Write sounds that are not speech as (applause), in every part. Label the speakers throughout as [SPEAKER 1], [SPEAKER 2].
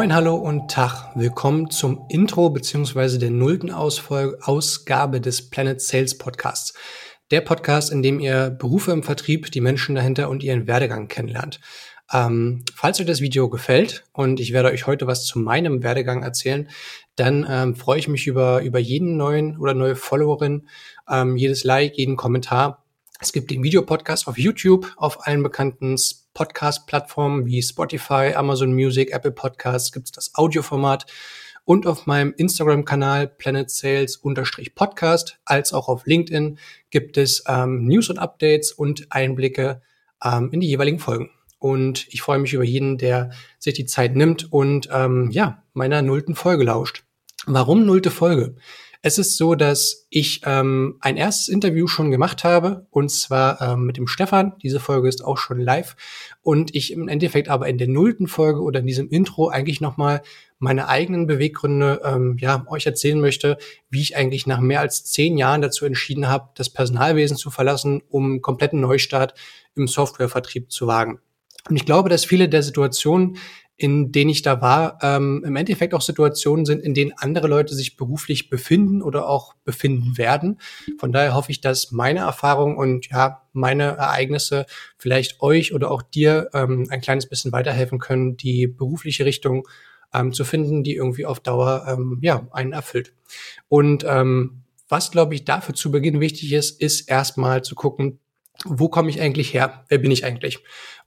[SPEAKER 1] Moin, hallo und Tag. Willkommen zum Intro beziehungsweise der nullten Ausgabe des Planet Sales Podcasts. Der Podcast, in dem ihr Berufe im Vertrieb, die Menschen dahinter und ihren Werdegang kennenlernt. Ähm, falls euch das Video gefällt und ich werde euch heute was zu meinem Werdegang erzählen, dann ähm, freue ich mich über, über jeden neuen oder neue Followerin, ähm, jedes Like, jeden Kommentar. Es gibt den Videopodcast auf YouTube, auf allen bekannten Podcast-Plattformen wie Spotify, Amazon Music, Apple Podcasts gibt es das Audioformat und auf meinem Instagram-Kanal Planet Sales-Podcast als auch auf LinkedIn gibt es ähm, News und Updates und Einblicke ähm, in die jeweiligen Folgen. Und ich freue mich über jeden, der sich die Zeit nimmt und ähm, ja, meiner nullten Folge lauscht. Warum nullte Folge? Es ist so, dass ich ähm, ein erstes Interview schon gemacht habe, und zwar ähm, mit dem Stefan. Diese Folge ist auch schon live. Und ich im Endeffekt aber in der nullten Folge oder in diesem Intro eigentlich nochmal meine eigenen Beweggründe ähm, ja, euch erzählen möchte, wie ich eigentlich nach mehr als zehn Jahren dazu entschieden habe, das Personalwesen zu verlassen, um einen kompletten Neustart im Softwarevertrieb zu wagen. Und ich glaube, dass viele der Situationen, in denen ich da war, ähm, im Endeffekt auch Situationen sind, in denen andere Leute sich beruflich befinden oder auch befinden werden. Von daher hoffe ich, dass meine Erfahrung und ja, meine Ereignisse vielleicht euch oder auch dir ähm, ein kleines bisschen weiterhelfen können, die berufliche Richtung ähm, zu finden, die irgendwie auf Dauer ähm, ja, einen erfüllt. Und ähm, was, glaube ich, dafür zu Beginn wichtig ist, ist erstmal zu gucken, wo komme ich eigentlich her? Wer bin ich eigentlich?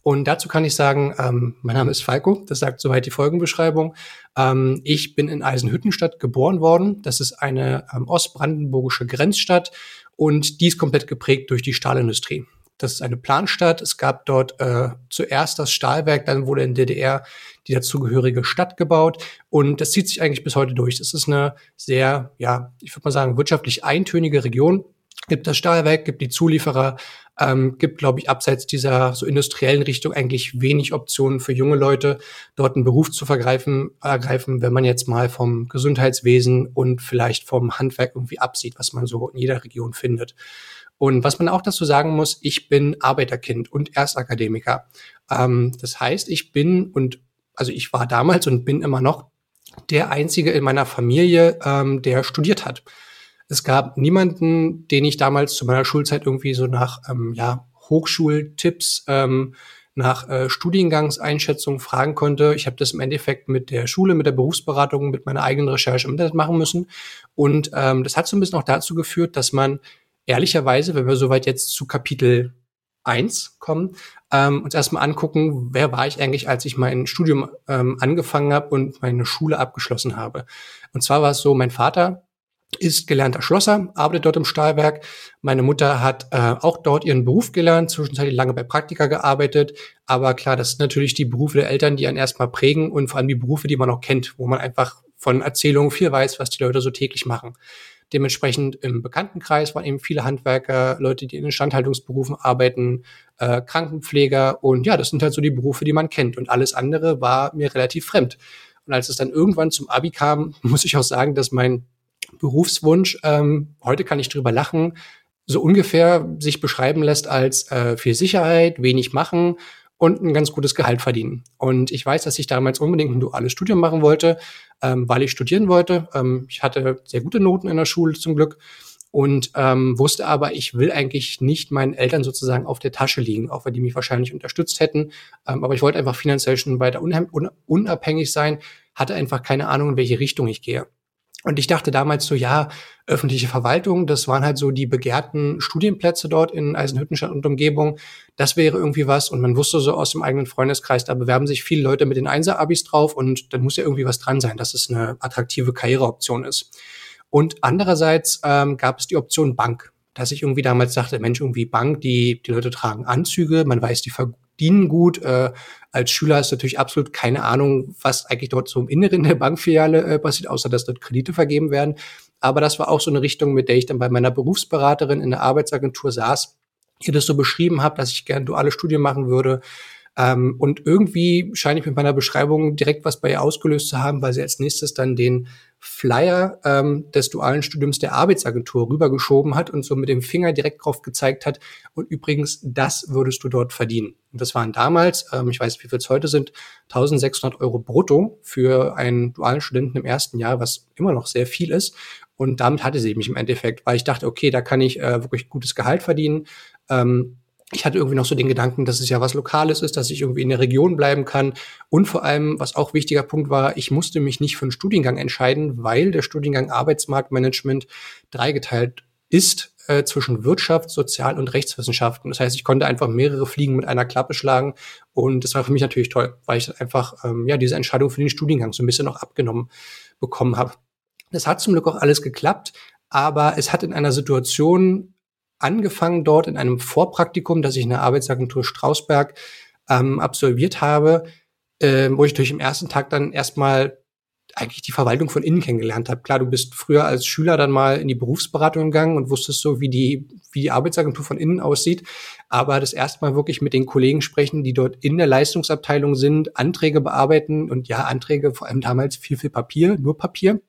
[SPEAKER 1] Und dazu kann ich sagen, ähm, mein Name ist Falco, das sagt soweit die Folgenbeschreibung. Ähm, ich bin in Eisenhüttenstadt geboren worden. Das ist eine ähm, ostbrandenburgische Grenzstadt und die ist komplett geprägt durch die Stahlindustrie. Das ist eine Planstadt. Es gab dort äh, zuerst das Stahlwerk, dann wurde in DDR die dazugehörige Stadt gebaut und das zieht sich eigentlich bis heute durch. Das ist eine sehr, ja, ich würde mal sagen, wirtschaftlich eintönige Region gibt das Stahlwerk, gibt die Zulieferer, ähm, gibt, glaube ich, abseits dieser so industriellen Richtung eigentlich wenig Optionen für junge Leute, dort einen Beruf zu vergreifen, ergreifen, wenn man jetzt mal vom Gesundheitswesen und vielleicht vom Handwerk irgendwie absieht, was man so in jeder Region findet. Und was man auch dazu sagen muss, ich bin Arbeiterkind und Erstakademiker. Ähm, das heißt, ich bin und also ich war damals und bin immer noch der einzige in meiner Familie, ähm, der studiert hat. Es gab niemanden, den ich damals zu meiner Schulzeit irgendwie so nach ähm, ja, Hochschultipps, ähm, nach äh, Studiengangseinschätzung fragen konnte. Ich habe das im Endeffekt mit der Schule, mit der Berufsberatung, mit meiner eigenen Recherche im Internet machen müssen. Und ähm, das hat so ein bisschen auch dazu geführt, dass man ehrlicherweise, wenn wir soweit jetzt zu Kapitel 1 kommen, ähm, uns erstmal angucken, wer war ich eigentlich, als ich mein Studium ähm, angefangen habe und meine Schule abgeschlossen habe. Und zwar war es so, mein Vater ist gelernter Schlosser, arbeitet dort im Stahlwerk. Meine Mutter hat äh, auch dort ihren Beruf gelernt, zwischenzeitlich lange bei Praktika gearbeitet. Aber klar, das sind natürlich die Berufe der Eltern, die einen erstmal prägen und vor allem die Berufe, die man auch kennt, wo man einfach von Erzählungen viel weiß, was die Leute so täglich machen. Dementsprechend im Bekanntenkreis waren eben viele Handwerker, Leute, die in Instandhaltungsberufen arbeiten, äh, Krankenpfleger und ja, das sind halt so die Berufe, die man kennt. Und alles andere war mir relativ fremd. Und als es dann irgendwann zum Abi kam, (laughs) muss ich auch sagen, dass mein Berufswunsch, ähm, heute kann ich drüber lachen, so ungefähr sich beschreiben lässt als äh, viel Sicherheit, wenig machen und ein ganz gutes Gehalt verdienen. Und ich weiß, dass ich damals unbedingt ein duales Studium machen wollte, ähm, weil ich studieren wollte. Ähm, ich hatte sehr gute Noten in der Schule zum Glück und ähm, wusste aber, ich will eigentlich nicht meinen Eltern sozusagen auf der Tasche liegen, auch wenn die mich wahrscheinlich unterstützt hätten. Ähm, aber ich wollte einfach finanziell schon weiter unabhängig sein, hatte einfach keine Ahnung, in welche Richtung ich gehe. Und ich dachte damals so, ja, öffentliche Verwaltung, das waren halt so die begehrten Studienplätze dort in Eisenhüttenstadt und Umgebung. Das wäre irgendwie was. Und man wusste so aus dem eigenen Freundeskreis, da bewerben sich viele Leute mit den Einser-Abis drauf und dann muss ja irgendwie was dran sein, dass es eine attraktive Karriereoption ist. Und andererseits ähm, gab es die Option Bank, dass ich irgendwie damals dachte, Mensch, irgendwie Bank, die, die Leute tragen Anzüge, man weiß, die verdienen gut. Äh, als Schüler hast du natürlich absolut keine Ahnung, was eigentlich dort so im Inneren der Bankfiliale äh, passiert, außer dass dort Kredite vergeben werden. Aber das war auch so eine Richtung, mit der ich dann bei meiner Berufsberaterin in der Arbeitsagentur saß, ihr das so beschrieben habe, dass ich gerne duale Studien machen würde. Ähm, und irgendwie scheine ich mit meiner Beschreibung direkt was bei ihr ausgelöst zu haben, weil sie als nächstes dann den Flyer ähm, des dualen Studiums der Arbeitsagentur rübergeschoben hat und so mit dem Finger direkt drauf gezeigt hat. Und übrigens, das würdest du dort verdienen. Und das waren damals, ähm, ich weiß, wie viel es heute sind, 1600 Euro brutto für einen dualen Studenten im ersten Jahr, was immer noch sehr viel ist. Und damit hatte sie mich im Endeffekt, weil ich dachte, okay, da kann ich äh, wirklich gutes Gehalt verdienen. Ähm, ich hatte irgendwie noch so den Gedanken, dass es ja was Lokales ist, dass ich irgendwie in der Region bleiben kann. Und vor allem, was auch wichtiger Punkt war, ich musste mich nicht für einen Studiengang entscheiden, weil der Studiengang Arbeitsmarktmanagement dreigeteilt ist äh, zwischen Wirtschaft, Sozial- und Rechtswissenschaften. Das heißt, ich konnte einfach mehrere Fliegen mit einer Klappe schlagen. Und das war für mich natürlich toll, weil ich einfach ähm, ja diese Entscheidung für den Studiengang so ein bisschen noch abgenommen bekommen habe. Das hat zum Glück auch alles geklappt, aber es hat in einer Situation angefangen dort in einem Vorpraktikum, das ich in der Arbeitsagentur Strausberg ähm, absolviert habe, äh, wo ich durch im ersten Tag dann erstmal eigentlich die Verwaltung von innen kennengelernt habe. Klar, du bist früher als Schüler dann mal in die Berufsberatung gegangen und wusstest so, wie die, wie die Arbeitsagentur von innen aussieht. Aber das erste Mal wirklich mit den Kollegen sprechen, die dort in der Leistungsabteilung sind, Anträge bearbeiten und ja, Anträge, vor allem damals viel, viel Papier, nur Papier.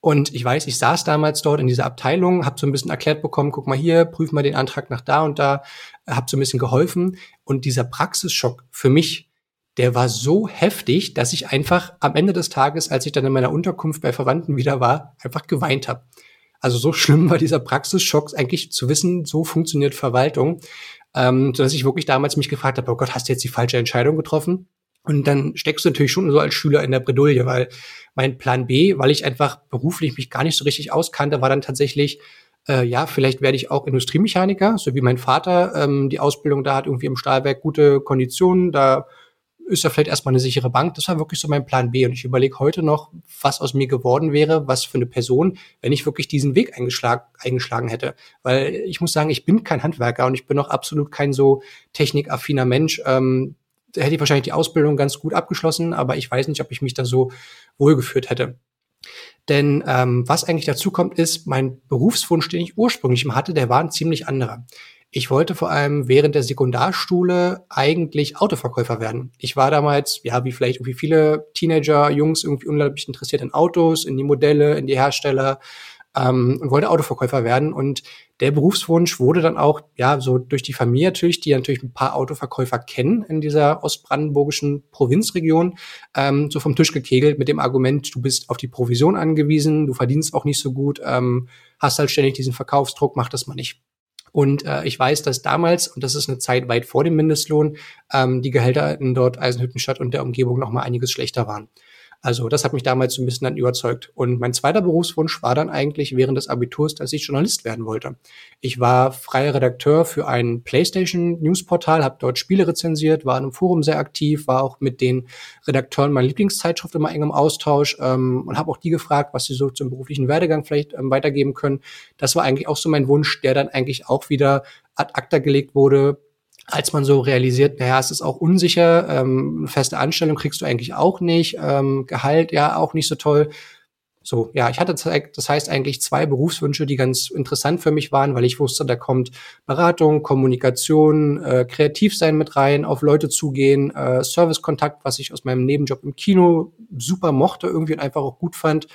[SPEAKER 1] Und ich weiß, ich saß damals dort in dieser Abteilung, habe so ein bisschen erklärt bekommen, guck mal hier, prüf mal den Antrag nach da und da, habe so ein bisschen geholfen. Und dieser Praxisschock für mich, der war so heftig, dass ich einfach am Ende des Tages, als ich dann in meiner Unterkunft bei Verwandten wieder war, einfach geweint habe. Also so schlimm war dieser Praxisschock, eigentlich zu wissen, so funktioniert Verwaltung, ähm, dass ich wirklich damals mich gefragt habe, oh Gott, hast du jetzt die falsche Entscheidung getroffen? Und dann steckst du natürlich schon so als Schüler in der Bredouille, weil mein Plan B, weil ich einfach beruflich mich gar nicht so richtig auskannte, war dann tatsächlich, äh, ja, vielleicht werde ich auch Industriemechaniker, so wie mein Vater. Ähm, die Ausbildung da hat irgendwie im Stahlwerk gute Konditionen, da ist ja vielleicht erstmal eine sichere Bank. Das war wirklich so mein Plan B. Und ich überlege heute noch, was aus mir geworden wäre, was für eine Person, wenn ich wirklich diesen Weg eingeschlagen, eingeschlagen hätte. Weil ich muss sagen, ich bin kein Handwerker und ich bin auch absolut kein so technikaffiner Mensch. Ähm, hätte ich wahrscheinlich die Ausbildung ganz gut abgeschlossen, aber ich weiß nicht, ob ich mich da so wohlgeführt hätte. Denn ähm, was eigentlich dazu kommt, ist, mein Berufswunsch, den ich ursprünglich mal hatte, der war ein ziemlich anderer. Ich wollte vor allem während der Sekundarschule eigentlich Autoverkäufer werden. Ich war damals, ja, wie vielleicht irgendwie viele Teenager, Jungs, irgendwie unglaublich interessiert in Autos, in die Modelle, in die Hersteller, ähm, und wollte Autoverkäufer werden. Und der Berufswunsch wurde dann auch, ja, so durch die Familie natürlich, die natürlich ein paar Autoverkäufer kennen in dieser ostbrandenburgischen Provinzregion, ähm, so vom Tisch gekegelt mit dem Argument, du bist auf die Provision angewiesen, du verdienst auch nicht so gut, ähm, hast halt ständig diesen Verkaufsdruck, mach das mal nicht. Und äh, ich weiß, dass damals, und das ist eine Zeit weit vor dem Mindestlohn, ähm, die Gehälter in dort Eisenhüttenstadt und der Umgebung noch mal einiges schlechter waren. Also das hat mich damals so ein bisschen dann überzeugt. Und mein zweiter Berufswunsch war dann eigentlich während des Abiturs, dass ich Journalist werden wollte. Ich war freier Redakteur für ein PlayStation Newsportal, habe dort Spiele rezensiert, war in einem Forum sehr aktiv, war auch mit den Redakteuren meiner Lieblingszeitschrift immer eng im Austausch ähm, und habe auch die gefragt, was sie so zum beruflichen Werdegang vielleicht ähm, weitergeben können. Das war eigentlich auch so mein Wunsch, der dann eigentlich auch wieder ad acta gelegt wurde, als man so realisiert, naja, es ist auch unsicher, ähm, feste Anstellung kriegst du eigentlich auch nicht, ähm, Gehalt ja auch nicht so toll. So, ja, ich hatte das heißt eigentlich zwei Berufswünsche, die ganz interessant für mich waren, weil ich wusste, da kommt Beratung, Kommunikation, äh, kreativ sein mit rein, auf Leute zugehen, äh, Servicekontakt, was ich aus meinem Nebenjob im Kino super mochte irgendwie und einfach auch gut fand.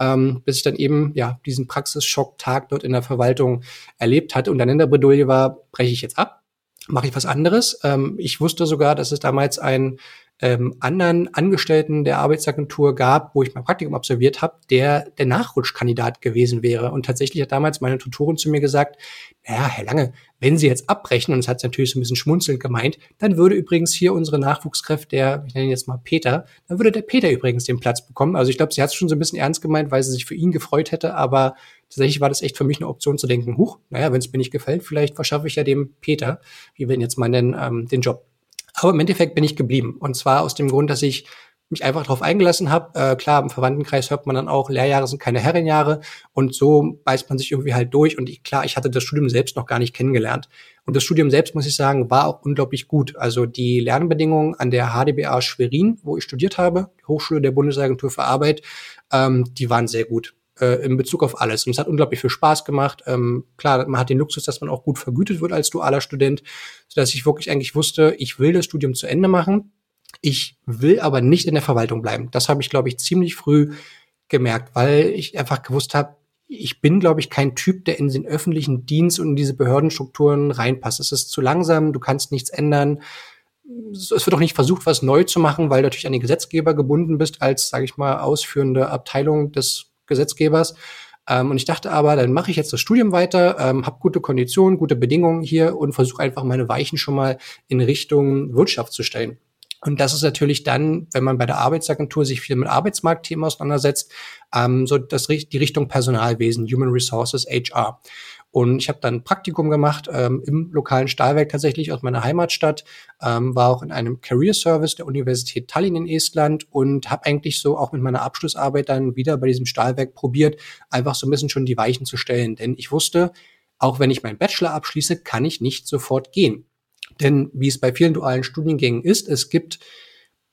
[SPEAKER 1] Ähm, bis ich dann eben ja diesen Praxisschock-Tag dort in der Verwaltung erlebt hatte und dann in der Bredouille war, breche ich jetzt ab, mache ich was anderes. Ähm, ich wusste sogar, dass es damals einen ähm, anderen Angestellten der Arbeitsagentur gab, wo ich mein Praktikum absolviert habe, der der Nachrutschkandidat gewesen wäre. Und tatsächlich hat damals meine Tutorin zu mir gesagt, naja, Herr Lange, wenn Sie jetzt abbrechen, und das hat sie natürlich so ein bisschen schmunzelnd gemeint, dann würde übrigens hier unsere Nachwuchskräfte, der, ich nenne ihn jetzt mal Peter, dann würde der Peter übrigens den Platz bekommen. Also ich glaube, sie hat es schon so ein bisschen ernst gemeint, weil sie sich für ihn gefreut hätte, aber tatsächlich war das echt für mich eine Option zu denken, huch, naja, wenn es mir nicht gefällt, vielleicht verschaffe ich ja dem Peter, wie wir ihn jetzt mal nennen, ähm, den Job. Aber im Endeffekt bin ich geblieben. Und zwar aus dem Grund, dass ich mich einfach darauf eingelassen habe. Äh, klar, im Verwandtenkreis hört man dann auch, Lehrjahre sind keine Herrenjahre und so beißt man sich irgendwie halt durch. Und ich, klar, ich hatte das Studium selbst noch gar nicht kennengelernt. Und das Studium selbst, muss ich sagen, war auch unglaublich gut. Also die Lernbedingungen an der HDBA Schwerin, wo ich studiert habe, die Hochschule der Bundesagentur für Arbeit, ähm, die waren sehr gut äh, in Bezug auf alles. Und es hat unglaublich viel Spaß gemacht. Ähm, klar, man hat den Luxus, dass man auch gut vergütet wird als dualer Student, sodass ich wirklich eigentlich wusste, ich will das Studium zu Ende machen. Ich will aber nicht in der Verwaltung bleiben. Das habe ich, glaube ich, ziemlich früh gemerkt, weil ich einfach gewusst habe, ich bin, glaube ich, kein Typ, der in den öffentlichen Dienst und in diese Behördenstrukturen reinpasst. Es ist zu langsam, du kannst nichts ändern. Es wird auch nicht versucht, was neu zu machen, weil du natürlich an den Gesetzgeber gebunden bist als, sage ich mal, ausführende Abteilung des Gesetzgebers. Ähm, und ich dachte aber, dann mache ich jetzt das Studium weiter, ähm, habe gute Konditionen, gute Bedingungen hier und versuche einfach meine Weichen schon mal in Richtung Wirtschaft zu stellen. Und das ist natürlich dann, wenn man bei der Arbeitsagentur sich viel mit Arbeitsmarktthemen auseinandersetzt, ähm, so das, die Richtung Personalwesen, Human Resources, HR. Und ich habe dann ein Praktikum gemacht ähm, im lokalen Stahlwerk tatsächlich aus meiner Heimatstadt, ähm, war auch in einem Career Service der Universität Tallinn in Estland und habe eigentlich so auch mit meiner Abschlussarbeit dann wieder bei diesem Stahlwerk probiert, einfach so ein bisschen schon die Weichen zu stellen. Denn ich wusste, auch wenn ich meinen Bachelor abschließe, kann ich nicht sofort gehen. Denn wie es bei vielen dualen Studiengängen ist, es gibt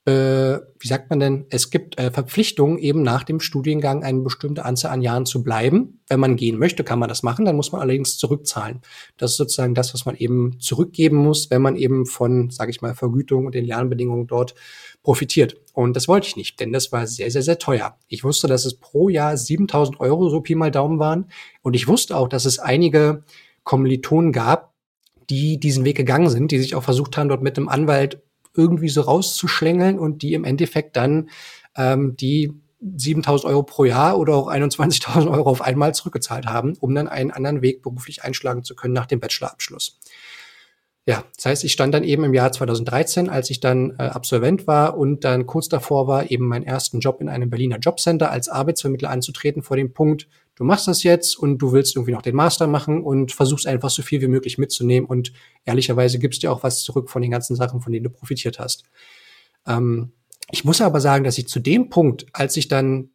[SPEAKER 1] äh, wie sagt man denn, es gibt äh, Verpflichtungen, eben nach dem Studiengang eine bestimmte Anzahl an Jahren zu bleiben. Wenn man gehen möchte, kann man das machen, dann muss man allerdings zurückzahlen. Das ist sozusagen das, was man eben zurückgeben muss, wenn man eben von, sage ich mal, Vergütung und den Lernbedingungen dort profitiert. Und das wollte ich nicht, denn das war sehr, sehr, sehr teuer. Ich wusste, dass es pro Jahr 7000 Euro so Pi mal Daumen waren. Und ich wusste auch, dass es einige Kommilitonen gab, die diesen Weg gegangen sind, die sich auch versucht haben, dort mit einem Anwalt irgendwie so rauszuschlängeln und die im Endeffekt dann ähm, die 7000 Euro pro Jahr oder auch 21.000 Euro auf einmal zurückgezahlt haben, um dann einen anderen Weg beruflich einschlagen zu können nach dem Bachelorabschluss. Ja, das heißt, ich stand dann eben im Jahr 2013, als ich dann äh, Absolvent war und dann kurz davor war, eben meinen ersten Job in einem Berliner Jobcenter als Arbeitsvermittler anzutreten, vor dem Punkt, du machst das jetzt und du willst irgendwie noch den Master machen und versuchst einfach so viel wie möglich mitzunehmen und ehrlicherweise gibst dir auch was zurück von den ganzen Sachen, von denen du profitiert hast. Ähm, ich muss aber sagen, dass ich zu dem Punkt, als ich dann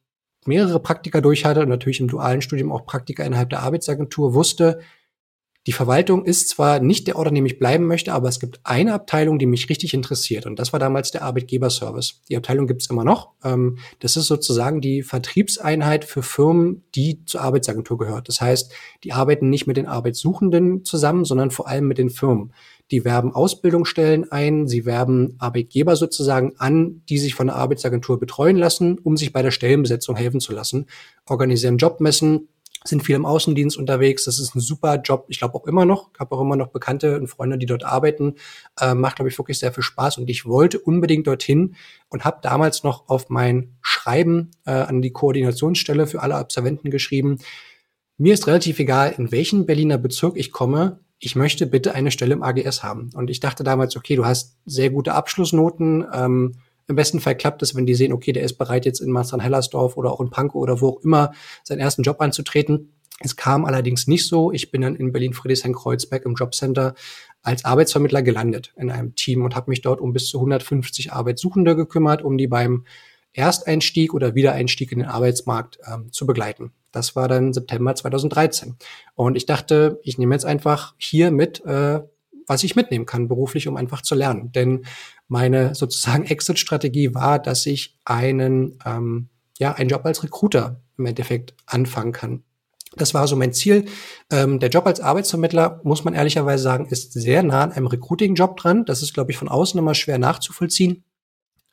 [SPEAKER 1] mehrere Praktika durch hatte und natürlich im dualen Studium auch Praktika innerhalb der Arbeitsagentur wusste, die Verwaltung ist zwar nicht der Ort, an dem ich bleiben möchte, aber es gibt eine Abteilung, die mich richtig interessiert. Und das war damals der Arbeitgeberservice. Die Abteilung gibt es immer noch. Ähm, das ist sozusagen die Vertriebseinheit für Firmen, die zur Arbeitsagentur gehört. Das heißt, die arbeiten nicht mit den Arbeitssuchenden zusammen, sondern vor allem mit den Firmen. Die werben Ausbildungsstellen ein, sie werben Arbeitgeber sozusagen an, die sich von der Arbeitsagentur betreuen lassen, um sich bei der Stellenbesetzung helfen zu lassen, organisieren Jobmessen, sind viel im Außendienst unterwegs. Das ist ein super Job. Ich glaube auch immer noch. Ich habe auch immer noch Bekannte und Freunde, die dort arbeiten. Äh, macht, glaube ich, wirklich sehr viel Spaß. Und ich wollte unbedingt dorthin und habe damals noch auf mein Schreiben äh, an die Koordinationsstelle für alle Absolventen geschrieben. Mir ist relativ egal, in welchen Berliner Bezirk ich komme. Ich möchte bitte eine Stelle im AGS haben. Und ich dachte damals, okay, du hast sehr gute Abschlussnoten. Ähm, im besten Fall klappt es, wenn die sehen, okay, der ist bereit, jetzt in Marzahn-Hellersdorf oder auch in Pankow oder wo auch immer seinen ersten Job anzutreten. Es kam allerdings nicht so. Ich bin dann in Berlin-Friedrichshain-Kreuzberg im Jobcenter als Arbeitsvermittler gelandet in einem Team und habe mich dort um bis zu 150 Arbeitssuchende gekümmert, um die beim Ersteinstieg oder Wiedereinstieg in den Arbeitsmarkt ähm, zu begleiten. Das war dann September 2013. Und ich dachte, ich nehme jetzt einfach hier mit, äh, was ich mitnehmen kann beruflich, um einfach zu lernen. Denn meine sozusagen (laughs) Exit-Strategie war, dass ich einen, ähm, ja, einen Job als Recruiter im Endeffekt anfangen kann. Das war so mein Ziel. Ähm, der Job als Arbeitsvermittler, muss man ehrlicherweise sagen, ist sehr nah an einem Recruiting-Job dran. Das ist, glaube ich, von außen immer schwer nachzuvollziehen.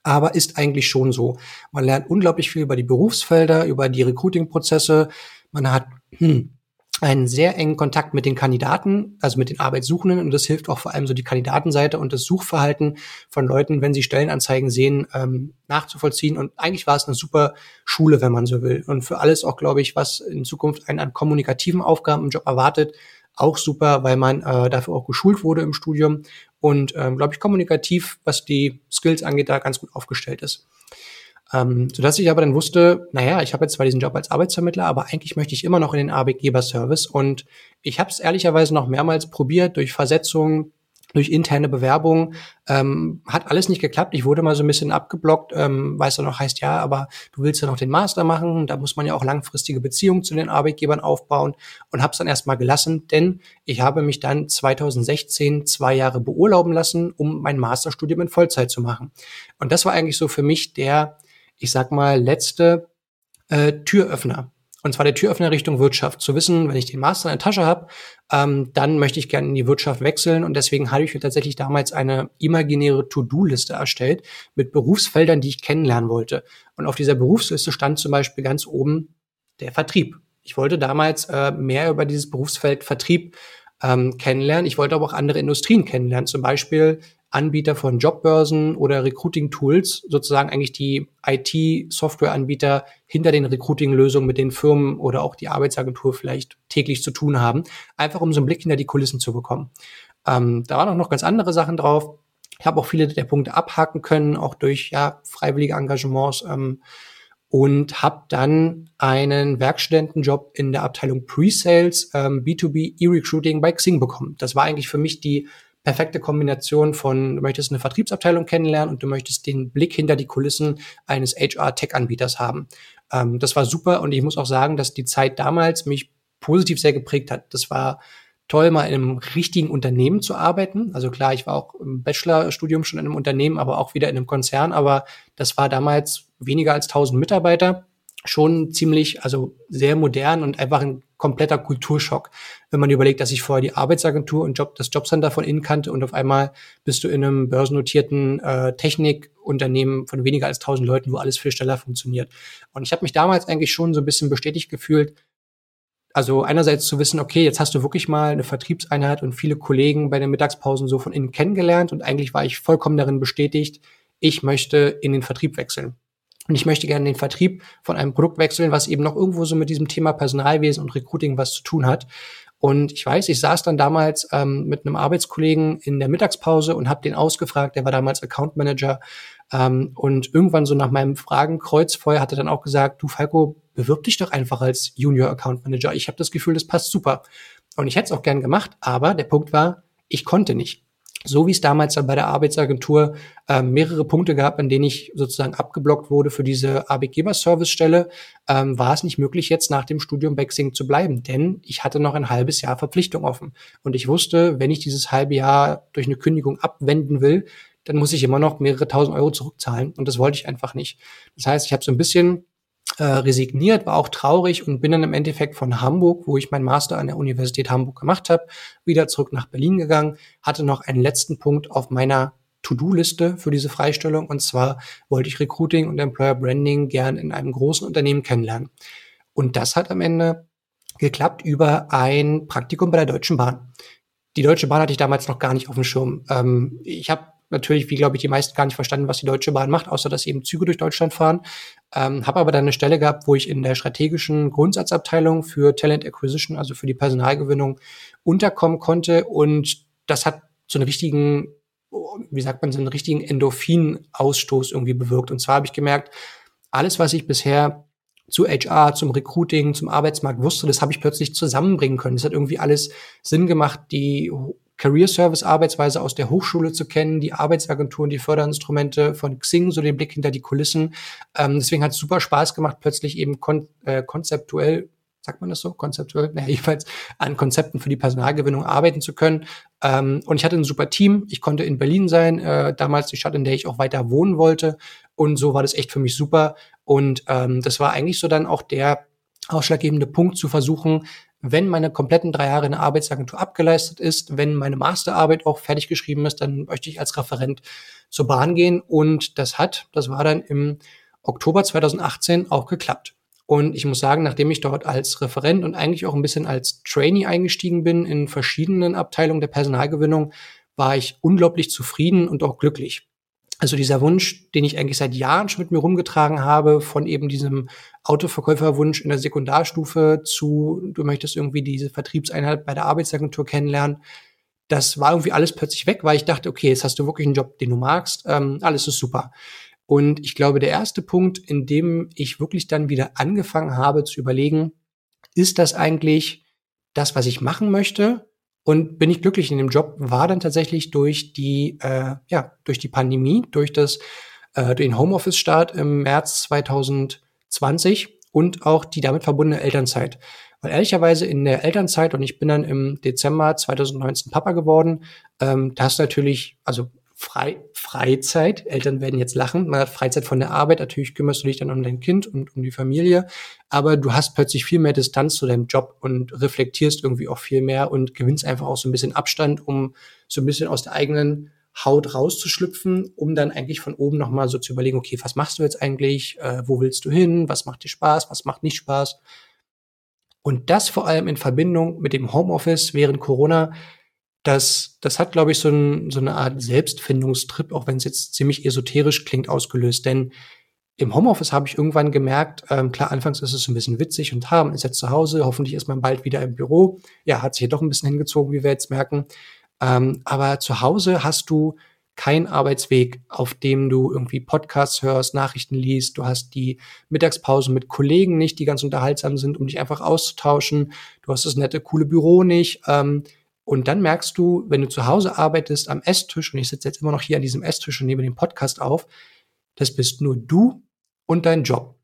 [SPEAKER 1] Aber ist eigentlich schon so. Man lernt unglaublich viel über die Berufsfelder, über die Recruiting-Prozesse. Man hat hm, einen sehr engen Kontakt mit den Kandidaten, also mit den Arbeitssuchenden. Und das hilft auch vor allem so die Kandidatenseite und das Suchverhalten von Leuten, wenn sie Stellenanzeigen sehen, ähm, nachzuvollziehen. Und eigentlich war es eine super Schule, wenn man so will. Und für alles auch, glaube ich, was in Zukunft einen an kommunikativen Aufgaben im Job erwartet, auch super, weil man äh, dafür auch geschult wurde im Studium und, ähm, glaube ich, kommunikativ, was die Skills angeht, da ganz gut aufgestellt ist. Ähm, sodass ich aber dann wusste, naja, ich habe jetzt zwar diesen Job als Arbeitsvermittler, aber eigentlich möchte ich immer noch in den Arbeitgeberservice. Und ich habe es ehrlicherweise noch mehrmals probiert durch Versetzungen, durch interne Bewerbungen. Ähm, hat alles nicht geklappt. Ich wurde mal so ein bisschen abgeblockt, ähm, weil es dann noch heißt, ja, aber du willst ja noch den Master machen. Da muss man ja auch langfristige Beziehungen zu den Arbeitgebern aufbauen und habe es dann erstmal gelassen, denn ich habe mich dann 2016 zwei Jahre beurlauben lassen, um mein Masterstudium in Vollzeit zu machen. Und das war eigentlich so für mich der ich sag mal, letzte äh, Türöffner. Und zwar der Türöffner Richtung Wirtschaft. Zu wissen, wenn ich den Master in der Tasche habe, ähm, dann möchte ich gerne in die Wirtschaft wechseln. Und deswegen habe ich mir tatsächlich damals eine imaginäre To-Do-Liste erstellt mit Berufsfeldern, die ich kennenlernen wollte. Und auf dieser Berufsliste stand zum Beispiel ganz oben der Vertrieb. Ich wollte damals äh, mehr über dieses Berufsfeld Vertrieb ähm, kennenlernen. Ich wollte aber auch andere Industrien kennenlernen, zum Beispiel Anbieter von Jobbörsen oder Recruiting-Tools, sozusagen eigentlich die IT-Software-Anbieter hinter den Recruiting-Lösungen mit den Firmen oder auch die Arbeitsagentur vielleicht täglich zu tun haben, einfach um so einen Blick hinter die Kulissen zu bekommen. Ähm, da waren auch noch ganz andere Sachen drauf. Ich habe auch viele der Punkte abhaken können, auch durch ja, freiwillige Engagements. Ähm, und habe dann einen Werkstudentenjob in der Abteilung Pre-Sales ähm, B2B E-Recruiting bei Xing bekommen. Das war eigentlich für mich die perfekte Kombination von, du möchtest eine Vertriebsabteilung kennenlernen und du möchtest den Blick hinter die Kulissen eines HR-Tech-Anbieters haben. Ähm, das war super und ich muss auch sagen, dass die Zeit damals mich positiv sehr geprägt hat. Das war toll, mal in einem richtigen Unternehmen zu arbeiten. Also klar, ich war auch im Bachelorstudium schon in einem Unternehmen, aber auch wieder in einem Konzern. Aber das war damals weniger als 1000 Mitarbeiter. Schon ziemlich, also sehr modern und einfach ein kompletter Kulturschock. Wenn man überlegt, dass ich vorher die Arbeitsagentur und Job, das Jobcenter von innen kannte und auf einmal bist du in einem börsennotierten äh, Technikunternehmen von weniger als 1000 Leuten, wo alles viel schneller funktioniert. Und ich habe mich damals eigentlich schon so ein bisschen bestätigt gefühlt, also einerseits zu wissen, okay, jetzt hast du wirklich mal eine Vertriebseinheit und viele Kollegen bei den Mittagspausen so von innen kennengelernt und eigentlich war ich vollkommen darin bestätigt, ich möchte in den Vertrieb wechseln. Und ich möchte gerne den Vertrieb von einem Produkt wechseln, was eben noch irgendwo so mit diesem Thema Personalwesen und Recruiting was zu tun hat. Und ich weiß, ich saß dann damals ähm, mit einem Arbeitskollegen in der Mittagspause und habe den ausgefragt, der war damals Account Manager. Ähm, und irgendwann so nach meinem Fragenkreuz vorher hat er dann auch gesagt, du Falco, bewirb dich doch einfach als Junior Account Manager. Ich habe das Gefühl, das passt super. Und ich hätte es auch gern gemacht, aber der Punkt war, ich konnte nicht. So wie es damals dann bei der Arbeitsagentur äh, mehrere Punkte gab, an denen ich sozusagen abgeblockt wurde für diese Arbeitgeberservice-Stelle, ähm, war es nicht möglich, jetzt nach dem Studium bei Xing zu bleiben, denn ich hatte noch ein halbes Jahr Verpflichtung offen. Und ich wusste, wenn ich dieses halbe Jahr durch eine Kündigung abwenden will, dann muss ich immer noch mehrere tausend Euro zurückzahlen. Und das wollte ich einfach nicht. Das heißt, ich habe so ein bisschen äh, resigniert, war auch traurig und bin dann im Endeffekt von Hamburg, wo ich meinen Master an der Universität Hamburg gemacht habe, wieder zurück nach Berlin gegangen, hatte noch einen letzten Punkt auf meiner To-Do-Liste für diese Freistellung und zwar wollte ich Recruiting und Employer Branding gern in einem großen Unternehmen kennenlernen. Und das hat am Ende geklappt über ein Praktikum bei der Deutschen Bahn. Die Deutsche Bahn hatte ich damals noch gar nicht auf dem Schirm. Ähm, ich habe natürlich, wie glaube ich, die meisten gar nicht verstanden, was die Deutsche Bahn macht, außer dass eben Züge durch Deutschland fahren. Ähm, habe aber dann eine Stelle gehabt, wo ich in der strategischen Grundsatzabteilung für Talent Acquisition, also für die Personalgewinnung, unterkommen konnte. Und das hat so einen richtigen, wie sagt man, so einen richtigen Endorphin-Ausstoß irgendwie bewirkt. Und zwar habe ich gemerkt, alles, was ich bisher zu HR, zum Recruiting, zum Arbeitsmarkt wusste, das habe ich plötzlich zusammenbringen können. Das hat irgendwie alles Sinn gemacht. Die Career Service Arbeitsweise aus der Hochschule zu kennen, die Arbeitsagenturen, die Förderinstrumente von Xing, so den Blick hinter die Kulissen. Ähm, deswegen hat es super Spaß gemacht, plötzlich eben kon äh, konzeptuell sagt man das so, konzeptuell, naja, jedenfalls an Konzepten für die Personalgewinnung arbeiten zu können. Ähm, und ich hatte ein super Team. Ich konnte in Berlin sein, äh, damals die Stadt, in der ich auch weiter wohnen wollte. Und so war das echt für mich super. Und ähm, das war eigentlich so dann auch der ausschlaggebende Punkt zu versuchen, wenn meine kompletten drei Jahre in der Arbeitsagentur abgeleistet ist, wenn meine Masterarbeit auch fertig geschrieben ist, dann möchte ich als Referent zur Bahn gehen. Und das hat, das war dann im Oktober 2018 auch geklappt. Und ich muss sagen, nachdem ich dort als Referent und eigentlich auch ein bisschen als Trainee eingestiegen bin in verschiedenen Abteilungen der Personalgewinnung, war ich unglaublich zufrieden und auch glücklich. Also dieser Wunsch, den ich eigentlich seit Jahren schon mit mir rumgetragen habe, von eben diesem Autoverkäuferwunsch in der Sekundarstufe zu, du möchtest irgendwie diese Vertriebseinheit bei der Arbeitsagentur kennenlernen, das war irgendwie alles plötzlich weg, weil ich dachte, okay, jetzt hast du wirklich einen Job, den du magst, ähm, alles ist super. Und ich glaube, der erste Punkt, in dem ich wirklich dann wieder angefangen habe zu überlegen, ist das eigentlich das, was ich machen möchte? Und bin ich glücklich in dem Job, war dann tatsächlich durch die, äh, ja, durch die Pandemie, durch das, äh, den Homeoffice-Start im März 2020 und auch die damit verbundene Elternzeit. Weil ehrlicherweise in der Elternzeit, und ich bin dann im Dezember 2019 Papa geworden, ähm, da hast du natürlich, also frei, Freizeit. Eltern werden jetzt lachen. Man hat Freizeit von der Arbeit. Natürlich kümmerst du dich dann um dein Kind und um die Familie. Aber du hast plötzlich viel mehr Distanz zu deinem Job und reflektierst irgendwie auch viel mehr und gewinnst einfach auch so ein bisschen Abstand, um so ein bisschen aus der eigenen Haut rauszuschlüpfen, um dann eigentlich von oben nochmal so zu überlegen, okay, was machst du jetzt eigentlich? Äh, wo willst du hin? Was macht dir Spaß? Was macht nicht Spaß? Und das vor allem in Verbindung mit dem Homeoffice während Corona, das, das hat, glaube ich, so, ein, so eine Art Selbstfindungstrip, auch wenn es jetzt ziemlich esoterisch klingt, ausgelöst. Denn im Homeoffice habe ich irgendwann gemerkt, ähm, klar, anfangs ist es ein bisschen witzig und haben, ist jetzt zu Hause, hoffentlich ist man bald wieder im Büro. Ja, hat sich hier doch ein bisschen hingezogen, wie wir jetzt merken. Ähm, aber zu Hause hast du kein Arbeitsweg, auf dem du irgendwie Podcasts hörst, Nachrichten liest. Du hast die Mittagspause mit Kollegen nicht, die ganz unterhaltsam sind, um dich einfach auszutauschen. Du hast das nette, coole Büro nicht. Ähm, und dann merkst du, wenn du zu Hause arbeitest am Esstisch, und ich sitze jetzt immer noch hier an diesem Esstisch und nehme den Podcast auf, das bist nur du und dein Job.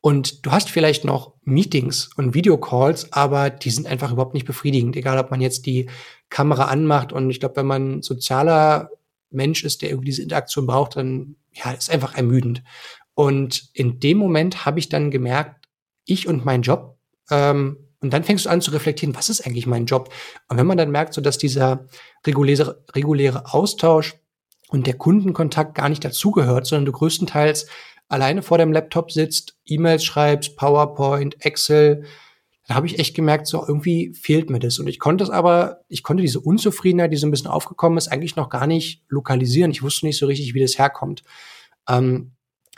[SPEAKER 1] Und du hast vielleicht noch Meetings und Videocalls, aber die sind einfach überhaupt nicht befriedigend, egal ob man jetzt die Kamera anmacht. Und ich glaube, wenn man sozialer Mensch ist, der irgendwie diese Interaktion braucht, dann ja, ist einfach ermüdend. Und in dem Moment habe ich dann gemerkt, ich und mein Job, ähm, und dann fängst du an zu reflektieren, was ist eigentlich mein Job? Und wenn man dann merkt, so dass dieser reguläre, reguläre Austausch und der Kundenkontakt gar nicht dazugehört, sondern du größtenteils alleine vor dem Laptop sitzt, E-Mails schreibst, PowerPoint, Excel, da habe ich echt gemerkt, so irgendwie fehlt mir das. Und ich konnte es aber, ich konnte diese Unzufriedenheit, die so ein bisschen aufgekommen ist, eigentlich noch gar nicht lokalisieren. Ich wusste nicht so richtig, wie das herkommt. Ähm,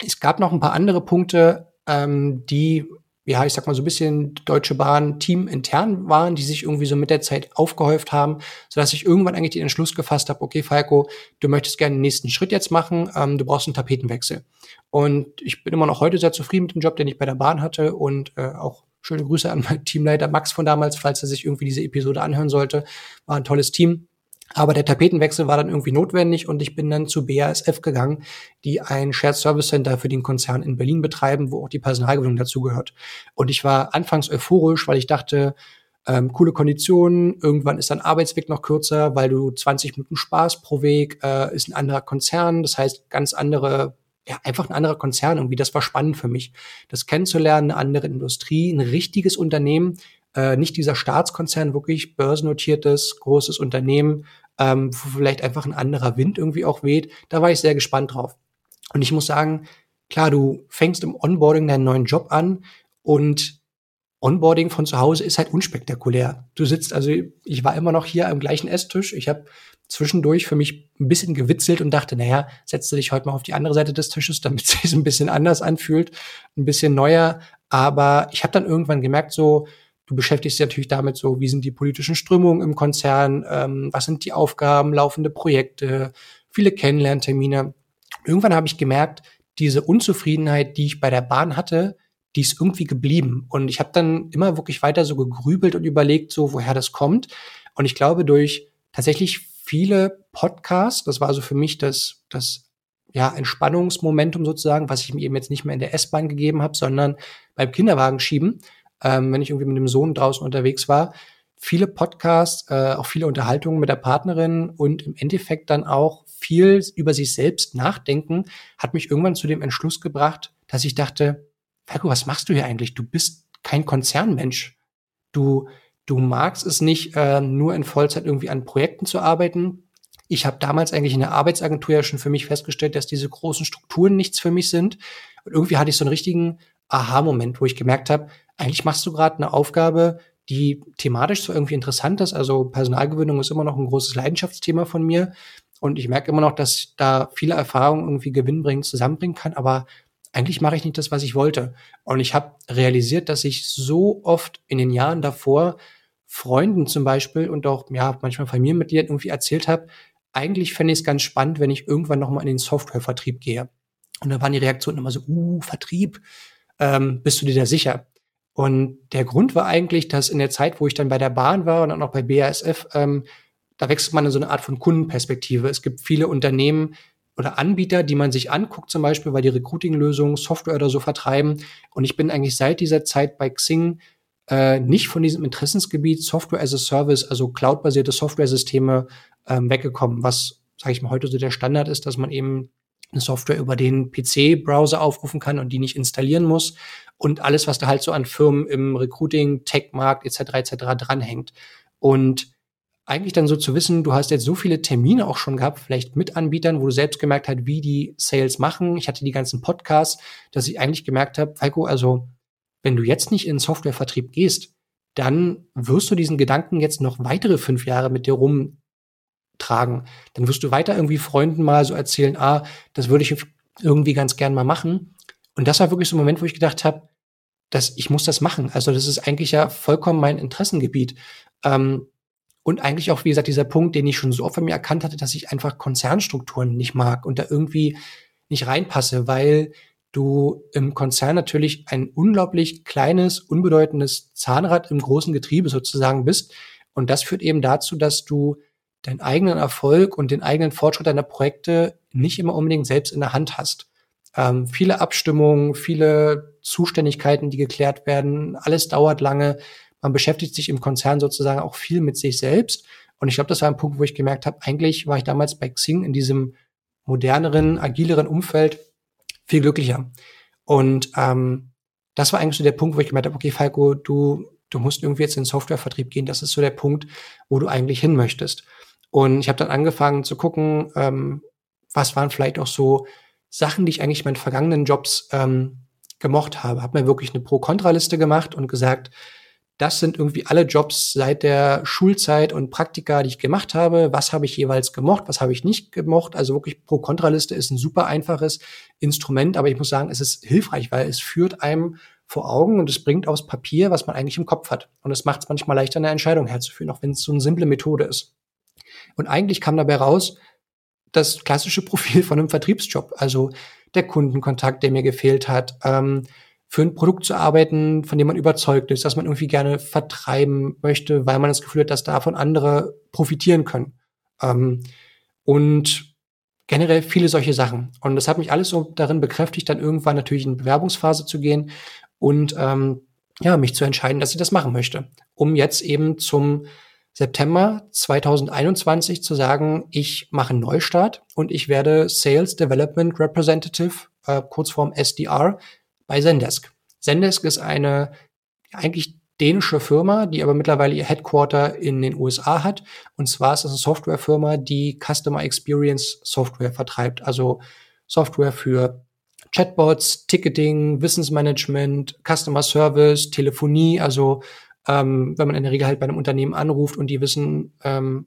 [SPEAKER 1] es gab noch ein paar andere Punkte, ähm, die, ja, ich sag mal so ein bisschen Deutsche Bahn Team intern waren, die sich irgendwie so mit der Zeit aufgehäuft haben, sodass ich irgendwann eigentlich den Entschluss gefasst habe, okay, Falco, du möchtest gerne den nächsten Schritt jetzt machen, ähm, du brauchst einen Tapetenwechsel. Und ich bin immer noch heute sehr zufrieden mit dem Job, den ich bei der Bahn hatte und äh, auch Schöne Grüße an meinen Teamleiter Max von damals, falls er sich irgendwie diese Episode anhören sollte. War ein tolles Team. Aber der Tapetenwechsel war dann irgendwie notwendig und ich bin dann zu BASF gegangen, die ein Shared Service Center für den Konzern in Berlin betreiben, wo auch die Personalgewinnung dazugehört. Und ich war anfangs euphorisch, weil ich dachte, ähm, coole Konditionen, irgendwann ist dein Arbeitsweg noch kürzer, weil du 20 Minuten Spaß pro Weg, äh, ist ein anderer Konzern, das heißt ganz andere ja, einfach ein anderer Konzern irgendwie. Das war spannend für mich, das kennenzulernen, eine andere Industrie, ein richtiges Unternehmen, äh, nicht dieser Staatskonzern, wirklich börsennotiertes, großes Unternehmen, ähm, wo vielleicht einfach ein anderer Wind irgendwie auch weht. Da war ich sehr gespannt drauf. Und ich muss sagen, klar, du fängst im Onboarding deinen neuen Job an und Onboarding von zu Hause ist halt unspektakulär. Du sitzt, also ich war immer noch hier am gleichen Esstisch. Ich habe zwischendurch für mich ein bisschen gewitzelt und dachte, naja, setze dich heute mal auf die andere Seite des Tisches, damit es (laughs) sich ein bisschen anders anfühlt, ein bisschen neuer. Aber ich habe dann irgendwann gemerkt, so, du beschäftigst dich natürlich damit, so, wie sind die politischen Strömungen im Konzern, ähm, was sind die Aufgaben, laufende Projekte, viele Kennenlerntermine. Irgendwann habe ich gemerkt, diese Unzufriedenheit, die ich bei der Bahn hatte, die ist irgendwie geblieben. Und ich habe dann immer wirklich weiter so gegrübelt und überlegt, so woher das kommt. Und ich glaube, durch tatsächlich viele Podcasts. Das war also für mich das, das ja, Entspannungsmomentum sozusagen, was ich mir eben jetzt nicht mehr in der S-Bahn gegeben habe, sondern beim Kinderwagen schieben, ähm, wenn ich irgendwie mit dem Sohn draußen unterwegs war. Viele Podcasts, äh, auch viele Unterhaltungen mit der Partnerin und im Endeffekt dann auch viel über sich selbst nachdenken, hat mich irgendwann zu dem Entschluss gebracht, dass ich dachte, Falco, was machst du hier eigentlich? Du bist kein Konzernmensch. Du, du magst es nicht, äh, nur in Vollzeit irgendwie an Projekten zu arbeiten. Ich habe damals eigentlich in der Arbeitsagentur ja schon für mich festgestellt, dass diese großen Strukturen nichts für mich sind. Und irgendwie hatte ich so einen richtigen Aha-Moment, wo ich gemerkt habe, eigentlich machst du gerade eine Aufgabe, die thematisch so irgendwie interessant ist. Also Personalgewinnung ist immer noch ein großes Leidenschaftsthema von mir. Und ich merke immer noch, dass ich da viele Erfahrungen irgendwie gewinnbringend zusammenbringen kann. Aber eigentlich mache ich nicht das, was ich wollte. Und ich habe realisiert, dass ich so oft in den Jahren davor Freunden zum Beispiel und auch ja manchmal Familienmitgliedern irgendwie erzählt habe, eigentlich fände ich es ganz spannend, wenn ich irgendwann noch mal in den Softwarevertrieb gehe. Und da waren die Reaktionen immer so, uh, Vertrieb, ähm, bist du dir da sicher? Und der Grund war eigentlich, dass in der Zeit, wo ich dann bei der Bahn war und dann auch bei BASF, ähm, da wechselt man in so eine Art von Kundenperspektive. Es gibt viele Unternehmen, oder Anbieter, die man sich anguckt, zum Beispiel, weil die Recruiting-Lösungen Software oder so vertreiben. Und ich bin eigentlich seit dieser Zeit bei Xing äh, nicht von diesem Interessensgebiet Software as a Service, also cloud-basierte Software-Systeme ähm, weggekommen, was sage ich mal, heute so der Standard ist, dass man eben eine Software über den PC-Browser aufrufen kann und die nicht installieren muss und alles, was da halt so an Firmen im Recruiting, Tech-Markt etc. etc. dranhängt. Und eigentlich dann so zu wissen, du hast jetzt so viele Termine auch schon gehabt, vielleicht mit Anbietern, wo du selbst gemerkt hast, wie die Sales machen. Ich hatte die ganzen Podcasts, dass ich eigentlich gemerkt habe, Falco, also wenn du jetzt nicht in Softwarevertrieb gehst, dann wirst du diesen Gedanken jetzt noch weitere fünf Jahre mit dir rumtragen. Dann wirst du weiter irgendwie Freunden mal so erzählen, ah, das würde ich irgendwie ganz gern mal machen. Und das war wirklich so ein Moment, wo ich gedacht habe, dass ich muss das machen. Also das ist eigentlich ja vollkommen mein Interessengebiet. Ähm, und eigentlich auch, wie gesagt, dieser Punkt, den ich schon so oft von mir erkannt hatte, dass ich einfach Konzernstrukturen nicht mag und da irgendwie nicht reinpasse, weil du im Konzern natürlich ein unglaublich kleines, unbedeutendes Zahnrad im großen Getriebe sozusagen bist. Und das führt eben dazu, dass du deinen eigenen Erfolg und den eigenen Fortschritt deiner Projekte nicht immer unbedingt selbst in der Hand hast. Ähm, viele Abstimmungen, viele Zuständigkeiten, die geklärt werden, alles dauert lange. Man beschäftigt sich im Konzern sozusagen auch viel mit sich selbst. Und ich glaube, das war ein Punkt, wo ich gemerkt habe, eigentlich war ich damals bei Xing in diesem moderneren, agileren Umfeld viel glücklicher. Und ähm, das war eigentlich so der Punkt, wo ich gemerkt habe, okay, Falco, du, du musst irgendwie jetzt in den Softwarevertrieb gehen. Das ist so der Punkt, wo du eigentlich hin möchtest. Und ich habe dann angefangen zu gucken, ähm, was waren vielleicht auch so Sachen, die ich eigentlich in meinen vergangenen Jobs ähm, gemocht habe. Habe mir wirklich eine Pro-Kontra-Liste gemacht und gesagt, das sind irgendwie alle Jobs seit der Schulzeit und Praktika, die ich gemacht habe. Was habe ich jeweils gemocht, was habe ich nicht gemocht? Also wirklich Pro-Kontra-Liste ist ein super einfaches Instrument, aber ich muss sagen, es ist hilfreich, weil es führt einem vor Augen und es bringt aufs Papier, was man eigentlich im Kopf hat. Und es macht es manchmal leichter, eine Entscheidung herzuführen, auch wenn es so eine simple Methode ist. Und eigentlich kam dabei raus, das klassische Profil von einem Vertriebsjob, also der Kundenkontakt, der mir gefehlt hat, ähm, für ein Produkt zu arbeiten, von dem man überzeugt ist, dass man irgendwie gerne vertreiben möchte, weil man das Gefühl hat, dass davon andere profitieren können. Ähm, und generell viele solche Sachen. Und das hat mich alles so darin bekräftigt, dann irgendwann natürlich in Bewerbungsphase zu gehen und ähm, ja, mich zu entscheiden, dass ich das machen möchte, um jetzt eben zum September 2021 zu sagen, ich mache einen Neustart und ich werde Sales Development Representative, äh, kurzform SDR, bei Zendesk. Zendesk ist eine eigentlich dänische Firma, die aber mittlerweile ihr Headquarter in den USA hat. Und zwar ist es eine Softwarefirma, die Customer Experience Software vertreibt. Also Software für Chatbots, Ticketing, Wissensmanagement, Customer Service, Telefonie. Also ähm, wenn man in der Regel halt bei einem Unternehmen anruft und die wissen, ähm,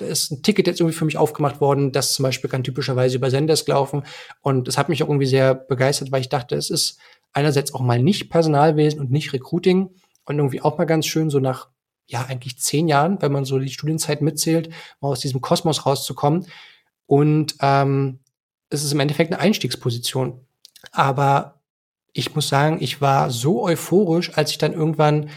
[SPEAKER 1] da ist ein Ticket jetzt irgendwie für mich aufgemacht worden, das zum Beispiel kann typischerweise über Zendesk laufen. Und das hat mich auch irgendwie sehr begeistert, weil ich dachte, es ist einerseits auch mal nicht Personalwesen und nicht Recruiting und irgendwie auch mal ganz schön, so nach, ja, eigentlich zehn Jahren, wenn man so die Studienzeit mitzählt, mal aus diesem Kosmos rauszukommen. Und ähm, es ist im Endeffekt eine Einstiegsposition. Aber ich muss sagen, ich war so euphorisch, als ich dann irgendwann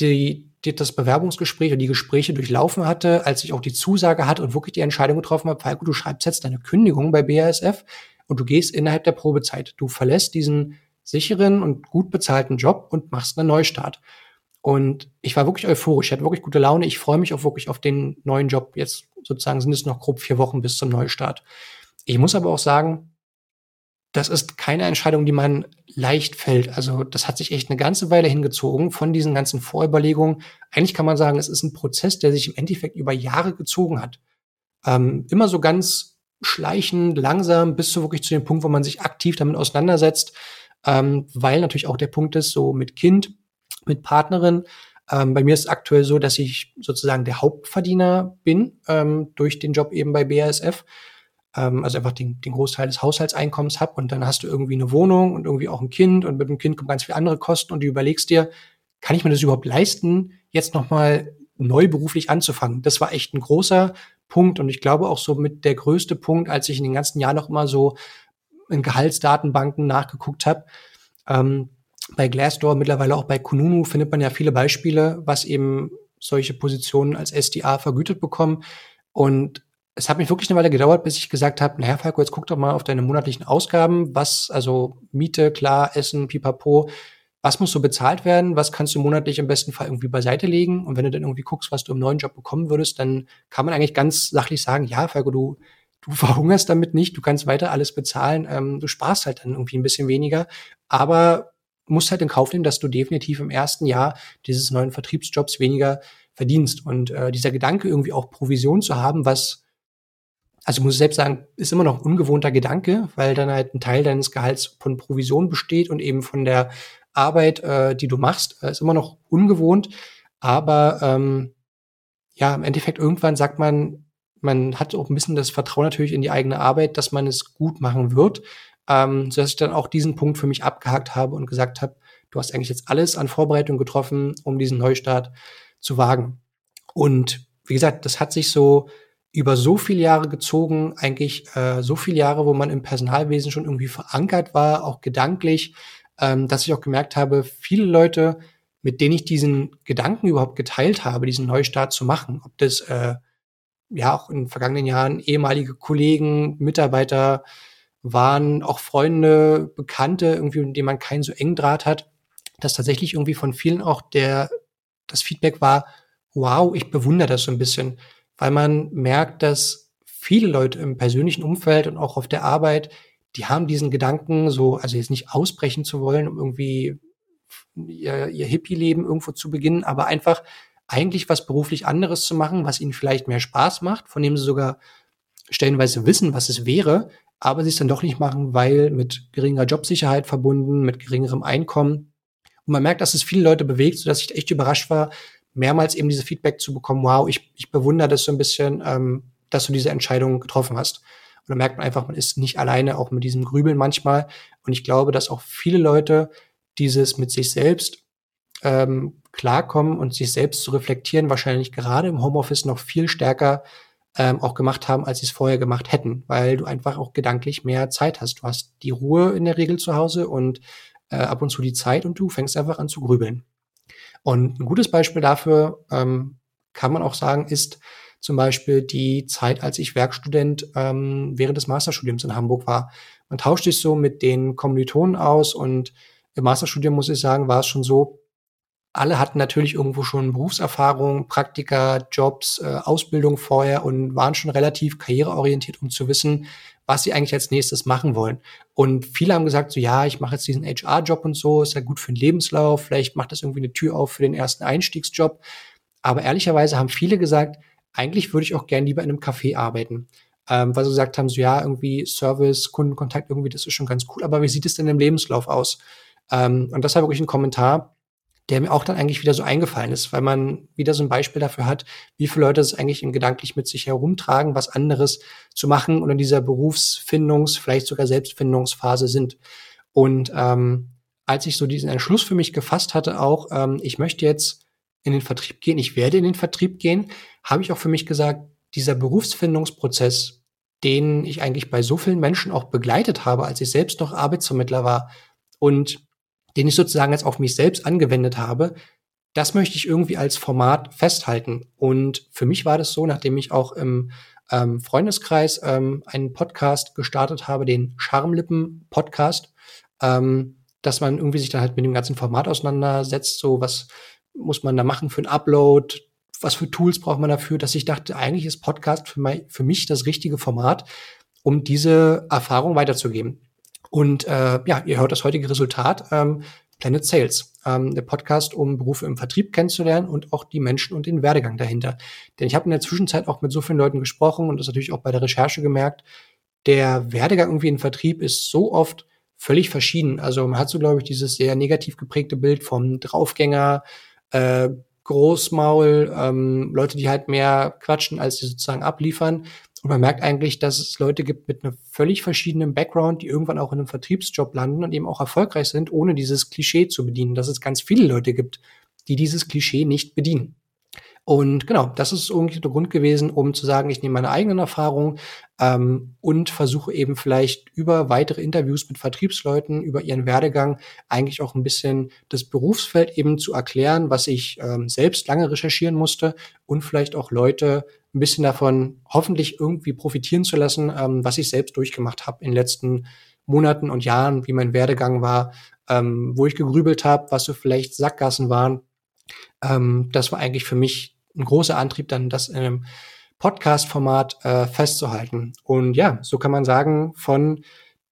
[SPEAKER 1] die, die, das Bewerbungsgespräch und die Gespräche durchlaufen hatte, als ich auch die Zusage hatte und wirklich die Entscheidung getroffen habe, Falco, du schreibst jetzt deine Kündigung bei BASF und du gehst innerhalb der Probezeit. Du verlässt diesen sicheren und gut bezahlten Job und machst einen Neustart. Und ich war wirklich euphorisch, ich hatte wirklich gute Laune. Ich freue mich auch wirklich auf den neuen Job. Jetzt sozusagen sind es noch grob vier Wochen bis zum Neustart. Ich muss aber auch sagen, das ist keine Entscheidung, die man leicht fällt. Also das hat sich echt eine ganze Weile hingezogen von diesen ganzen Vorüberlegungen. Eigentlich kann man sagen, es ist ein Prozess, der sich im Endeffekt über Jahre gezogen hat. Ähm, immer so ganz schleichend, langsam, bis zu wirklich zu dem Punkt, wo man sich aktiv damit auseinandersetzt ähm, weil natürlich auch der Punkt ist, so mit Kind, mit Partnerin. Ähm, bei mir ist es aktuell so, dass ich sozusagen der Hauptverdiener bin ähm, durch den Job eben bei BASF. Ähm, also einfach den, den Großteil des Haushaltseinkommens habe und dann hast du irgendwie eine Wohnung und irgendwie auch ein Kind und mit dem Kind kommen ganz viele andere Kosten und du überlegst dir, kann ich mir das überhaupt leisten, jetzt nochmal neu beruflich anzufangen? Das war echt ein großer Punkt und ich glaube auch so mit der größte Punkt, als ich in den ganzen Jahren noch immer so in Gehaltsdatenbanken nachgeguckt habe. Ähm, bei Glassdoor, mittlerweile auch bei Kununu findet man ja viele Beispiele, was eben solche Positionen als SDA vergütet bekommen. Und es hat mich wirklich eine Weile gedauert, bis ich gesagt habe, naja, Falco, jetzt guck doch mal auf deine monatlichen Ausgaben, was, also Miete, klar, Essen, pipapo, was muss so bezahlt werden, was kannst du monatlich im besten Fall irgendwie beiseite legen? Und wenn du dann irgendwie guckst, was du im neuen Job bekommen würdest, dann kann man eigentlich ganz sachlich sagen, ja, Falco, du du (laughs) verhungerst damit nicht, du kannst weiter alles bezahlen, ähm, du sparst halt dann irgendwie ein bisschen weniger, aber musst halt in Kauf nehmen, dass du definitiv im ersten Jahr dieses neuen Vertriebsjobs weniger verdienst. Und äh, dieser Gedanke, irgendwie auch Provision zu haben, was, also ich muss selbst sagen, ist immer noch ein ungewohnter Gedanke, weil dann halt ein Teil deines Gehalts von Provision besteht und eben von der Arbeit, äh, die du machst, äh, ist immer noch ungewohnt. Aber ähm, ja, im Endeffekt irgendwann sagt man, man hat auch ein bisschen das Vertrauen natürlich in die eigene Arbeit, dass man es gut machen wird, ähm, sodass ich dann auch diesen Punkt für mich abgehakt habe und gesagt habe, du hast eigentlich jetzt alles an Vorbereitung getroffen, um diesen Neustart zu wagen. Und wie gesagt, das hat sich so über so viele Jahre gezogen, eigentlich äh, so viele Jahre, wo man im Personalwesen schon irgendwie verankert war, auch gedanklich, ähm, dass ich auch gemerkt habe, viele Leute, mit denen ich diesen Gedanken überhaupt geteilt habe, diesen Neustart zu machen, ob das äh, ja auch in vergangenen Jahren ehemalige Kollegen, Mitarbeiter waren, auch Freunde, Bekannte, irgendwie, mit denen man keinen so engen Draht hat, dass tatsächlich irgendwie von vielen auch der, das Feedback war, wow, ich bewundere das so ein bisschen, weil man merkt, dass viele Leute im persönlichen Umfeld und auch auf der Arbeit, die haben diesen Gedanken so, also jetzt nicht ausbrechen zu wollen, um irgendwie ihr, ihr Hippie-Leben irgendwo zu beginnen, aber einfach eigentlich was beruflich anderes zu machen, was ihnen vielleicht mehr Spaß macht, von dem sie sogar stellenweise wissen, was es wäre, aber sie es dann doch nicht machen, weil mit geringer Jobsicherheit verbunden, mit geringerem Einkommen. Und man merkt, dass es viele Leute bewegt, sodass ich echt überrascht war, mehrmals eben diese Feedback zu bekommen, wow, ich, ich bewundere das so ein bisschen, ähm, dass du diese Entscheidung getroffen hast. Und dann merkt man einfach, man ist nicht alleine, auch mit diesem Grübeln manchmal. Und ich glaube, dass auch viele Leute dieses mit sich selbst ähm, klarkommen und sich selbst zu reflektieren, wahrscheinlich gerade im Homeoffice noch viel stärker ähm, auch gemacht haben, als sie es vorher gemacht hätten, weil du einfach auch gedanklich mehr Zeit hast. Du hast die Ruhe in der Regel zu Hause und äh, ab und zu die Zeit und du fängst einfach an zu grübeln. Und ein gutes Beispiel dafür ähm, kann man auch sagen, ist zum Beispiel die Zeit, als ich Werkstudent ähm, während des Masterstudiums in Hamburg war. Man tauscht sich so mit den Kommilitonen aus und im Masterstudium, muss ich sagen, war es schon so, alle hatten natürlich irgendwo schon Berufserfahrung, Praktika, Jobs, äh, Ausbildung vorher und waren schon relativ karriereorientiert, um zu wissen, was sie eigentlich als nächstes machen wollen. Und viele haben gesagt, so ja, ich mache jetzt diesen HR-Job und so, ist ja gut für den Lebenslauf, vielleicht macht das irgendwie eine Tür auf für den ersten Einstiegsjob. Aber ehrlicherweise haben viele gesagt, eigentlich würde ich auch gern lieber in einem Café arbeiten. Ähm, weil sie gesagt haben, so ja, irgendwie Service, Kundenkontakt, irgendwie, das ist schon ganz cool, aber wie sieht es denn im Lebenslauf aus? Ähm, und das war wirklich ein Kommentar, der mir auch dann eigentlich wieder so eingefallen ist, weil man wieder so ein Beispiel dafür hat, wie viele Leute es eigentlich in gedanklich mit sich herumtragen, was anderes zu machen und in dieser Berufsfindungs-, vielleicht sogar Selbstfindungsphase sind. Und ähm, als ich so diesen Entschluss für mich gefasst hatte, auch, ähm, ich möchte jetzt in den Vertrieb gehen, ich werde in den Vertrieb gehen, habe ich auch für mich gesagt, dieser Berufsfindungsprozess, den ich eigentlich bei so vielen Menschen auch begleitet habe, als ich selbst noch Arbeitsvermittler war und den ich sozusagen jetzt auf mich selbst angewendet habe, das möchte ich irgendwie als Format festhalten. Und für mich war das so, nachdem ich auch im ähm, Freundeskreis ähm, einen Podcast gestartet habe, den Charmlippen-Podcast, ähm, dass man irgendwie sich dann halt mit dem ganzen Format auseinandersetzt, so was muss man da machen für ein Upload, was für Tools braucht man dafür, dass ich dachte, eigentlich ist Podcast für, mein, für mich das richtige Format, um diese Erfahrung weiterzugeben. Und äh, ja, ihr hört das heutige Resultat. Ähm, Planet Sales, ähm, der Podcast, um Berufe im Vertrieb kennenzulernen und auch die Menschen und den Werdegang dahinter. Denn ich habe in der Zwischenzeit auch mit so vielen Leuten gesprochen und das natürlich auch bei der Recherche gemerkt, der Werdegang irgendwie im Vertrieb ist so oft völlig verschieden. Also man hat so, glaube ich, dieses sehr negativ geprägte Bild vom Draufgänger, äh, Großmaul, ähm, Leute, die halt mehr quatschen, als die sozusagen abliefern. Und man merkt eigentlich, dass es Leute gibt mit einem völlig verschiedenen Background, die irgendwann auch in einem Vertriebsjob landen und eben auch erfolgreich sind, ohne dieses Klischee zu bedienen. Dass es ganz viele Leute gibt, die dieses Klischee nicht bedienen. Und genau, das ist irgendwie der Grund gewesen, um zu sagen, ich nehme meine eigenen Erfahrungen ähm, und versuche eben vielleicht über weitere Interviews mit Vertriebsleuten, über ihren Werdegang eigentlich auch ein bisschen das Berufsfeld eben zu erklären, was ich ähm, selbst lange recherchieren musste und vielleicht auch Leute ein bisschen davon hoffentlich irgendwie profitieren zu lassen, ähm, was ich selbst durchgemacht habe in den letzten Monaten und Jahren, wie mein Werdegang war, ähm, wo ich gegrübelt habe, was so vielleicht Sackgassen waren. Ähm, das war eigentlich für mich ein großer Antrieb, dann das in einem Podcast-Format äh, festzuhalten. Und ja, so kann man sagen, von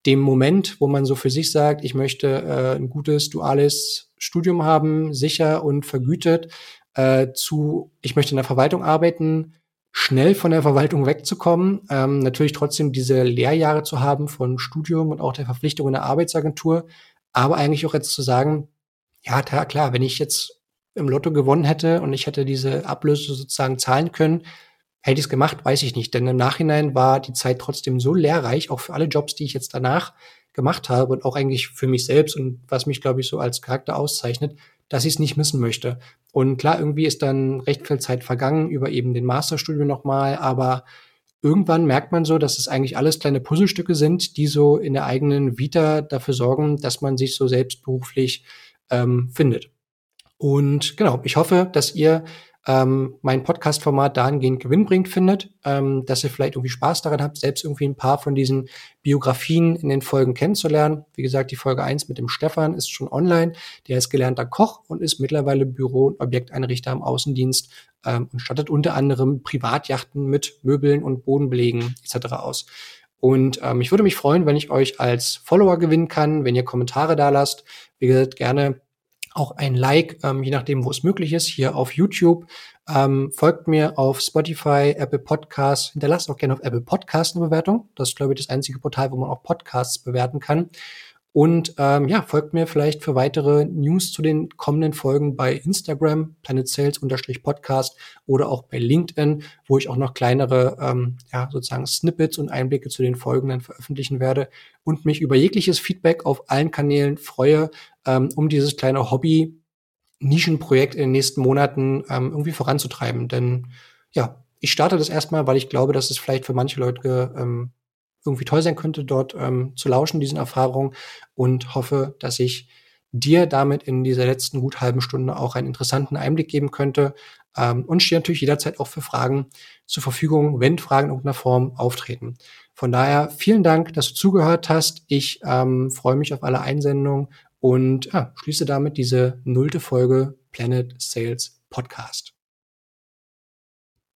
[SPEAKER 1] dem Moment, wo man so für sich sagt, ich möchte äh, ein gutes duales Studium haben, sicher und vergütet, äh, zu, ich möchte in der Verwaltung arbeiten, schnell von der Verwaltung wegzukommen, ähm, natürlich trotzdem diese Lehrjahre zu haben von Studium und auch der Verpflichtung in der Arbeitsagentur, aber eigentlich auch jetzt zu sagen, ja, klar, wenn ich jetzt im Lotto gewonnen hätte und ich hätte diese Ablöse sozusagen zahlen können, hätte ich es gemacht, weiß ich nicht. Denn im Nachhinein war die Zeit trotzdem so lehrreich, auch für alle Jobs, die ich jetzt danach gemacht habe und auch eigentlich für mich selbst und was mich, glaube ich, so als Charakter auszeichnet, dass ich es nicht missen möchte. Und klar, irgendwie ist dann recht viel Zeit vergangen über eben den Masterstudium nochmal, aber irgendwann merkt man so, dass es eigentlich alles kleine Puzzlestücke sind, die so in der eigenen Vita dafür sorgen, dass man sich so selbstberuflich ähm, findet. Und genau, ich hoffe, dass ihr ähm, mein Podcast-Format dahingehend gewinnbringend findet, ähm, dass ihr vielleicht irgendwie Spaß daran habt, selbst irgendwie ein paar von diesen Biografien in den Folgen kennenzulernen. Wie gesagt, die Folge eins mit dem Stefan ist schon online. Der ist gelernter Koch und ist mittlerweile Büro- und Objekteinrichter im Außendienst ähm, und stattet unter anderem Privatjachten mit Möbeln und Bodenbelegen etc. aus. Und ähm, ich würde mich freuen, wenn ich euch als Follower gewinnen kann, wenn ihr Kommentare da lasst. Wie gesagt, gerne auch ein Like, ähm, je nachdem, wo es möglich ist, hier auf YouTube. Ähm, folgt mir auf Spotify, Apple Podcasts, hinterlasst auch gerne auf Apple Podcasts eine Bewertung. Das ist, glaube ich, das einzige Portal, wo man auch Podcasts bewerten kann. Und ähm, ja, folgt mir vielleicht für weitere News zu den kommenden Folgen bei Instagram, Planet Sales Podcast oder auch bei LinkedIn, wo ich auch noch kleinere, ähm, ja, sozusagen Snippets und Einblicke zu den Folgen dann veröffentlichen werde und mich über jegliches Feedback auf allen Kanälen freue, ähm, um dieses kleine Hobby Nischenprojekt in den nächsten Monaten ähm, irgendwie voranzutreiben. Denn ja, ich starte das erstmal, weil ich glaube, dass es vielleicht für manche Leute ähm, irgendwie toll sein könnte, dort ähm, zu lauschen, diesen Erfahrungen und hoffe, dass ich dir damit in dieser letzten gut halben Stunde auch einen interessanten Einblick geben könnte ähm, und stehe natürlich jederzeit auch für Fragen zur Verfügung, wenn Fragen in irgendeiner Form auftreten. Von daher vielen Dank, dass du zugehört hast. Ich ähm, freue mich auf alle Einsendungen und ja, schließe damit diese nullte Folge Planet Sales Podcast.